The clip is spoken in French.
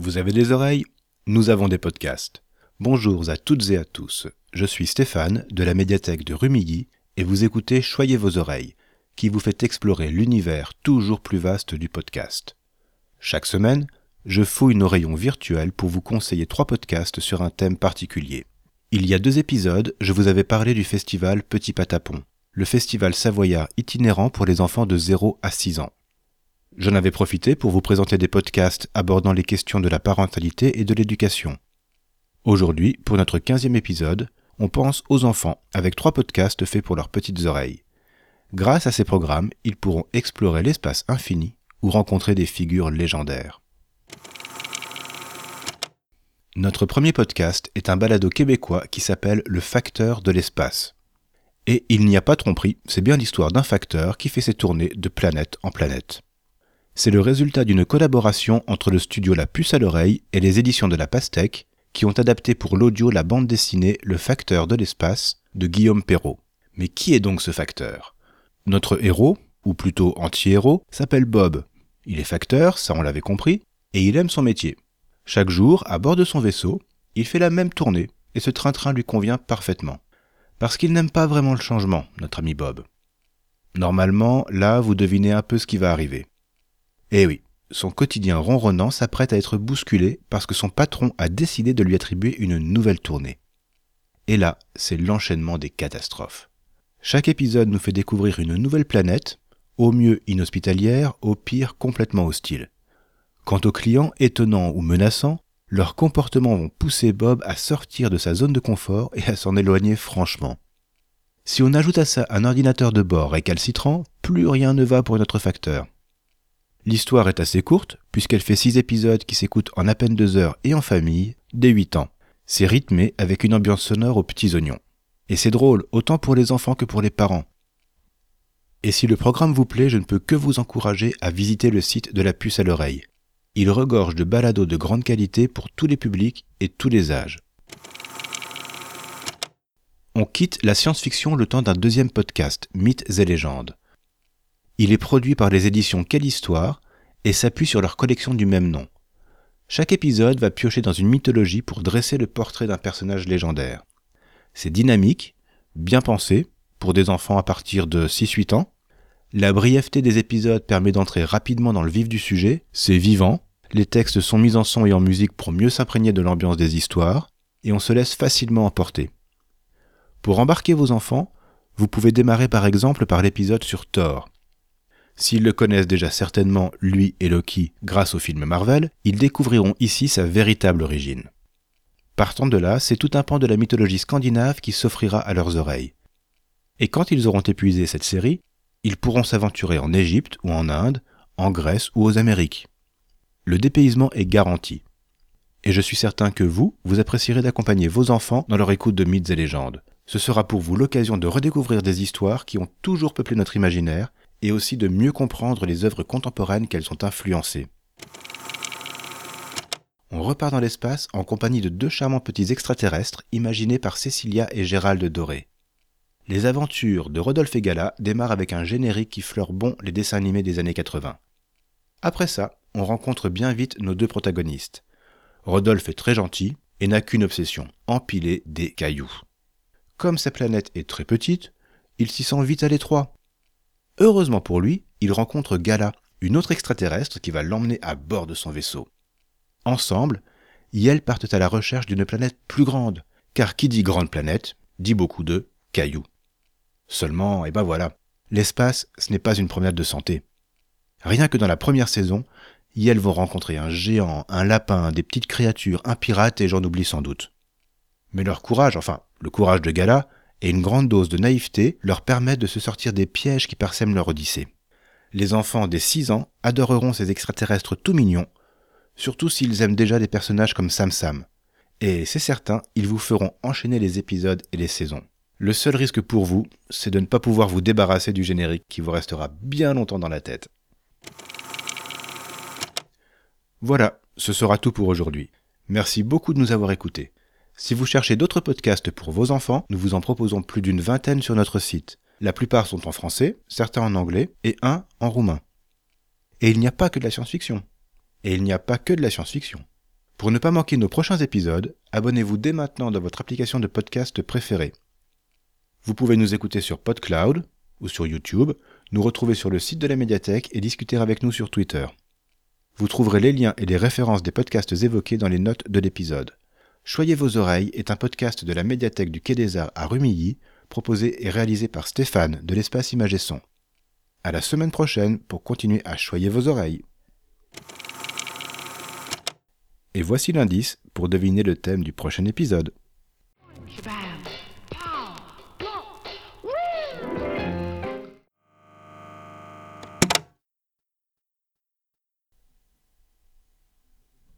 Vous avez des oreilles Nous avons des podcasts. Bonjour à toutes et à tous. Je suis Stéphane de la médiathèque de Rumilly et vous écoutez Choyez vos oreilles, qui vous fait explorer l'univers toujours plus vaste du podcast. Chaque semaine, je fouille nos rayons virtuels pour vous conseiller trois podcasts sur un thème particulier. Il y a deux épisodes, je vous avais parlé du festival Petit Patapon, le festival savoyard itinérant pour les enfants de 0 à 6 ans. J'en avais profité pour vous présenter des podcasts abordant les questions de la parentalité et de l'éducation. Aujourd'hui, pour notre quinzième épisode, on pense aux enfants avec trois podcasts faits pour leurs petites oreilles. Grâce à ces programmes, ils pourront explorer l'espace infini ou rencontrer des figures légendaires. Notre premier podcast est un balado québécois qui s'appelle Le facteur de l'espace. Et il n'y a pas tromperie, c'est bien l'histoire d'un facteur qui fait ses tournées de planète en planète c'est le résultat d'une collaboration entre le studio La Puce à l'oreille et les éditions de la Pastèque, qui ont adapté pour l'audio la bande dessinée Le facteur de l'espace de Guillaume Perrault. Mais qui est donc ce facteur? Notre héros, ou plutôt anti-héros, s'appelle Bob. Il est facteur, ça on l'avait compris, et il aime son métier. Chaque jour, à bord de son vaisseau, il fait la même tournée, et ce train-train lui convient parfaitement. Parce qu'il n'aime pas vraiment le changement, notre ami Bob. Normalement, là, vous devinez un peu ce qui va arriver. Eh oui, son quotidien ronronnant s'apprête à être bousculé parce que son patron a décidé de lui attribuer une nouvelle tournée. Et là, c'est l'enchaînement des catastrophes. Chaque épisode nous fait découvrir une nouvelle planète, au mieux inhospitalière, au pire complètement hostile. Quant aux clients étonnants ou menaçants, leurs comportements vont pousser Bob à sortir de sa zone de confort et à s'en éloigner franchement. Si on ajoute à ça un ordinateur de bord récalcitrant, plus rien ne va pour notre facteur. L'histoire est assez courte, puisqu'elle fait six épisodes qui s'écoutent en à peine deux heures et en famille, dès 8 ans. C'est rythmé avec une ambiance sonore aux petits oignons. Et c'est drôle, autant pour les enfants que pour les parents. Et si le programme vous plaît, je ne peux que vous encourager à visiter le site de la puce à l'oreille. Il regorge de balados de grande qualité pour tous les publics et tous les âges. On quitte la science-fiction le temps d'un deuxième podcast, Mythes et légendes. Il est produit par les éditions Quelle Histoire et s'appuie sur leur collection du même nom. Chaque épisode va piocher dans une mythologie pour dresser le portrait d'un personnage légendaire. C'est dynamique, bien pensé, pour des enfants à partir de 6-8 ans. La brièveté des épisodes permet d'entrer rapidement dans le vif du sujet, c'est vivant, les textes sont mis en son et en musique pour mieux s'imprégner de l'ambiance des histoires, et on se laisse facilement emporter. Pour embarquer vos enfants, vous pouvez démarrer par exemple par l'épisode sur Thor, S'ils le connaissent déjà certainement, lui et Loki, grâce au film Marvel, ils découvriront ici sa véritable origine. Partant de là, c'est tout un pan de la mythologie scandinave qui s'offrira à leurs oreilles. Et quand ils auront épuisé cette série, ils pourront s'aventurer en Égypte ou en Inde, en Grèce ou aux Amériques. Le dépaysement est garanti. Et je suis certain que vous, vous apprécierez d'accompagner vos enfants dans leur écoute de mythes et légendes. Ce sera pour vous l'occasion de redécouvrir des histoires qui ont toujours peuplé notre imaginaire et aussi de mieux comprendre les œuvres contemporaines qu'elles ont influencées. On repart dans l'espace en compagnie de deux charmants petits extraterrestres imaginés par Cécilia et Gérald Doré. Les aventures de Rodolphe et Gala démarrent avec un générique qui fleure bon les dessins animés des années 80. Après ça, on rencontre bien vite nos deux protagonistes. Rodolphe est très gentil et n'a qu'une obsession, empiler des cailloux. Comme sa planète est très petite, il s'y sent vite à l'étroit Heureusement pour lui, il rencontre Gala, une autre extraterrestre qui va l'emmener à bord de son vaisseau. Ensemble, ils partent à la recherche d'une planète plus grande, car qui dit grande planète, dit beaucoup de cailloux. Seulement, et eh ben voilà, l'espace, ce n'est pas une promenade de santé. Rien que dans la première saison, Yel vont rencontrer un géant, un lapin, des petites créatures, un pirate et j'en oublie sans doute. Mais leur courage, enfin, le courage de Gala, et une grande dose de naïveté leur permettent de se sortir des pièges qui parsèment leur odyssée. Les enfants des 6 ans adoreront ces extraterrestres tout mignons, surtout s'ils aiment déjà des personnages comme Sam Sam. Et c'est certain, ils vous feront enchaîner les épisodes et les saisons. Le seul risque pour vous, c'est de ne pas pouvoir vous débarrasser du générique qui vous restera bien longtemps dans la tête. Voilà, ce sera tout pour aujourd'hui. Merci beaucoup de nous avoir écoutés. Si vous cherchez d'autres podcasts pour vos enfants, nous vous en proposons plus d'une vingtaine sur notre site. La plupart sont en français, certains en anglais et un en roumain. Et il n'y a pas que de la science-fiction. Et il n'y a pas que de la science-fiction. Pour ne pas manquer nos prochains épisodes, abonnez-vous dès maintenant dans votre application de podcast préférée. Vous pouvez nous écouter sur PodCloud ou sur YouTube, nous retrouver sur le site de la médiathèque et discuter avec nous sur Twitter. Vous trouverez les liens et les références des podcasts évoqués dans les notes de l'épisode. Choyez vos oreilles est un podcast de la médiathèque du Quai des Arts à Rumilly, proposé et réalisé par Stéphane de l'espace Image. À la semaine prochaine pour continuer à choyer vos oreilles. Et voici l'indice pour deviner le thème du prochain épisode.